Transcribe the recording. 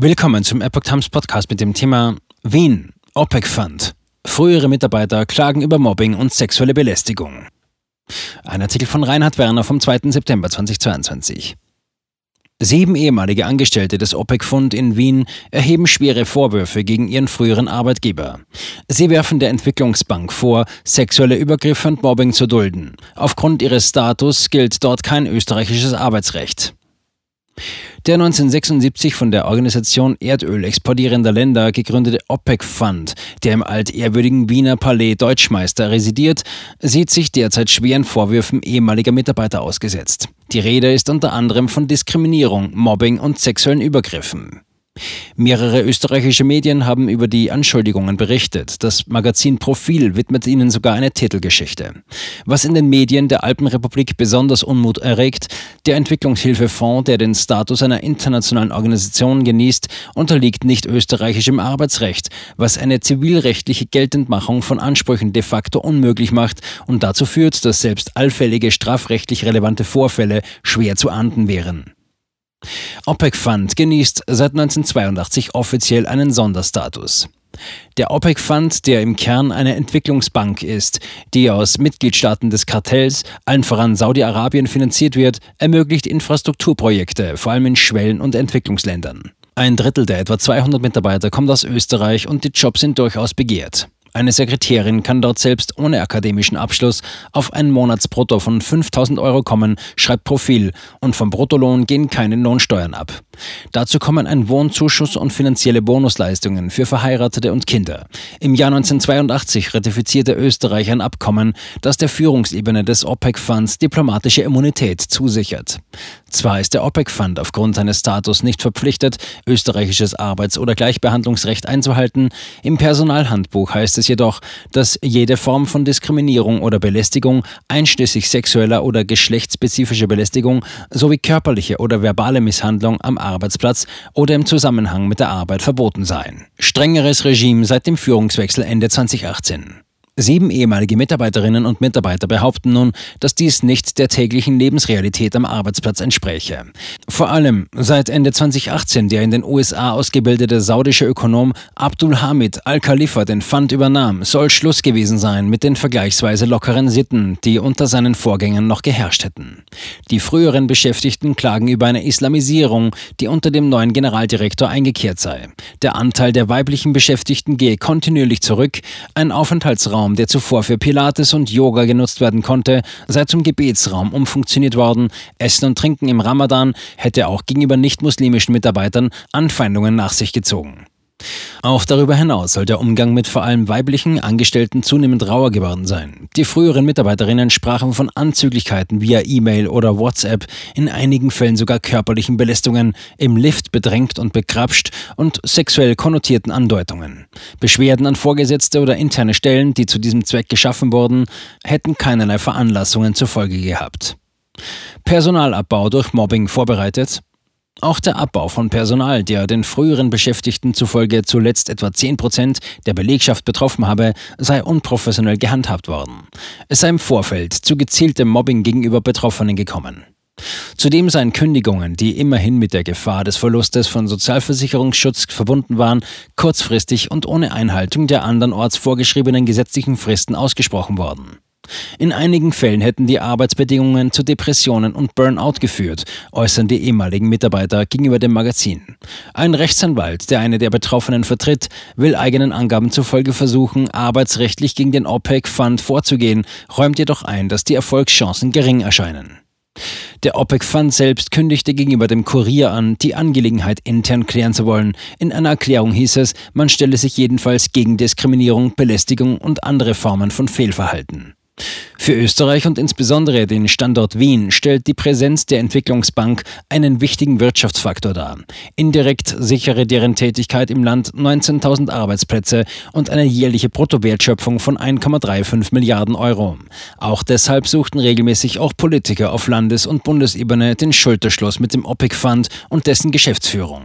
Willkommen zum Epoch Times Podcast mit dem Thema Wien, OPEC Fund. Frühere Mitarbeiter klagen über Mobbing und sexuelle Belästigung. Ein Artikel von Reinhard Werner vom 2. September 2022. Sieben ehemalige Angestellte des OPEC-Fund in Wien erheben schwere Vorwürfe gegen ihren früheren Arbeitgeber. Sie werfen der Entwicklungsbank vor, sexuelle Übergriffe und Mobbing zu dulden. Aufgrund ihres Status gilt dort kein österreichisches Arbeitsrecht. Der 1976 von der Organisation Erdöl exportierender Länder gegründete OPEC Fund, der im altehrwürdigen Wiener Palais Deutschmeister residiert, sieht sich derzeit schweren Vorwürfen ehemaliger Mitarbeiter ausgesetzt. Die Rede ist unter anderem von Diskriminierung, Mobbing und sexuellen Übergriffen. Mehrere österreichische Medien haben über die Anschuldigungen berichtet. Das Magazin Profil widmet ihnen sogar eine Titelgeschichte. Was in den Medien der Alpenrepublik besonders Unmut erregt, der Entwicklungshilfefonds, der den Status einer internationalen Organisation genießt, unterliegt nicht österreichischem Arbeitsrecht, was eine zivilrechtliche Geltendmachung von Ansprüchen de facto unmöglich macht und dazu führt, dass selbst allfällige strafrechtlich relevante Vorfälle schwer zu ahnden wären. OPEC Fund genießt seit 1982 offiziell einen Sonderstatus. Der OPEC Fund, der im Kern eine Entwicklungsbank ist, die aus Mitgliedstaaten des Kartells, allen voran Saudi-Arabien, finanziert wird, ermöglicht Infrastrukturprojekte, vor allem in Schwellen- und Entwicklungsländern. Ein Drittel der etwa 200 Mitarbeiter kommt aus Österreich und die Jobs sind durchaus begehrt. Eine Sekretärin kann dort selbst ohne akademischen Abschluss auf ein Monatsbrutto von 5000 Euro kommen, schreibt Profil, und vom Bruttolohn gehen keine Lohnsteuern ab. Dazu kommen ein Wohnzuschuss und finanzielle Bonusleistungen für Verheiratete und Kinder. Im Jahr 1982 ratifizierte Österreich ein Abkommen, das der Führungsebene des OPEC-Funds diplomatische Immunität zusichert. Zwar ist der OPEC-Fund aufgrund seines Status nicht verpflichtet, österreichisches Arbeits- oder Gleichbehandlungsrecht einzuhalten, im Personalhandbuch heißt es jedoch, dass jede Form von Diskriminierung oder Belästigung, einschließlich sexueller oder geschlechtsspezifischer Belästigung sowie körperliche oder verbale Misshandlung am Arbeitsplatz oder im Zusammenhang mit der Arbeit verboten seien. Strengeres Regime seit dem Führungswechsel Ende 2018. Sieben ehemalige Mitarbeiterinnen und Mitarbeiter behaupten nun, dass dies nicht der täglichen Lebensrealität am Arbeitsplatz entspräche. Vor allem seit Ende 2018 der in den USA ausgebildete saudische Ökonom Abdul Hamid Al-Khalifa den Fund übernahm, soll Schluss gewesen sein mit den vergleichsweise lockeren Sitten, die unter seinen Vorgängern noch geherrscht hätten. Die früheren Beschäftigten klagen über eine Islamisierung, die unter dem neuen Generaldirektor eingekehrt sei. Der Anteil der weiblichen Beschäftigten gehe kontinuierlich zurück, ein Aufenthaltsraum Raum, der zuvor für Pilates und Yoga genutzt werden konnte, sei zum Gebetsraum umfunktioniert worden. Essen und Trinken im Ramadan hätte auch gegenüber nicht-muslimischen Mitarbeitern Anfeindungen nach sich gezogen. Auch darüber hinaus soll der Umgang mit vor allem weiblichen Angestellten zunehmend rauer geworden sein. Die früheren Mitarbeiterinnen sprachen von Anzüglichkeiten via E-Mail oder WhatsApp, in einigen Fällen sogar körperlichen Belästigungen, im Lift bedrängt und bekrapscht und sexuell konnotierten Andeutungen. Beschwerden an Vorgesetzte oder interne Stellen, die zu diesem Zweck geschaffen wurden, hätten keinerlei Veranlassungen zur Folge gehabt. Personalabbau durch Mobbing vorbereitet, auch der Abbau von Personal, der den früheren Beschäftigten zufolge zuletzt etwa 10 Prozent der Belegschaft betroffen habe, sei unprofessionell gehandhabt worden. Es sei im Vorfeld zu gezieltem Mobbing gegenüber Betroffenen gekommen. Zudem seien Kündigungen, die immerhin mit der Gefahr des Verlustes von Sozialversicherungsschutz verbunden waren, kurzfristig und ohne Einhaltung der andernorts vorgeschriebenen gesetzlichen Fristen ausgesprochen worden. In einigen Fällen hätten die Arbeitsbedingungen zu Depressionen und Burnout geführt, äußern die ehemaligen Mitarbeiter gegenüber dem Magazin. Ein Rechtsanwalt, der eine der Betroffenen vertritt, will eigenen Angaben zufolge versuchen, arbeitsrechtlich gegen den OPEC-Fund vorzugehen, räumt jedoch ein, dass die Erfolgschancen gering erscheinen. Der OPEC-Fund selbst kündigte gegenüber dem Kurier an, die Angelegenheit intern klären zu wollen. In einer Erklärung hieß es, man stelle sich jedenfalls gegen Diskriminierung, Belästigung und andere Formen von Fehlverhalten. Für Österreich und insbesondere den Standort Wien stellt die Präsenz der Entwicklungsbank einen wichtigen Wirtschaftsfaktor dar. Indirekt sichere deren Tätigkeit im Land 19.000 Arbeitsplätze und eine jährliche Bruttowertschöpfung von 1,35 Milliarden Euro. Auch deshalb suchten regelmäßig auch Politiker auf Landes- und Bundesebene den Schulterschluss mit dem OPEC-Fund und dessen Geschäftsführung.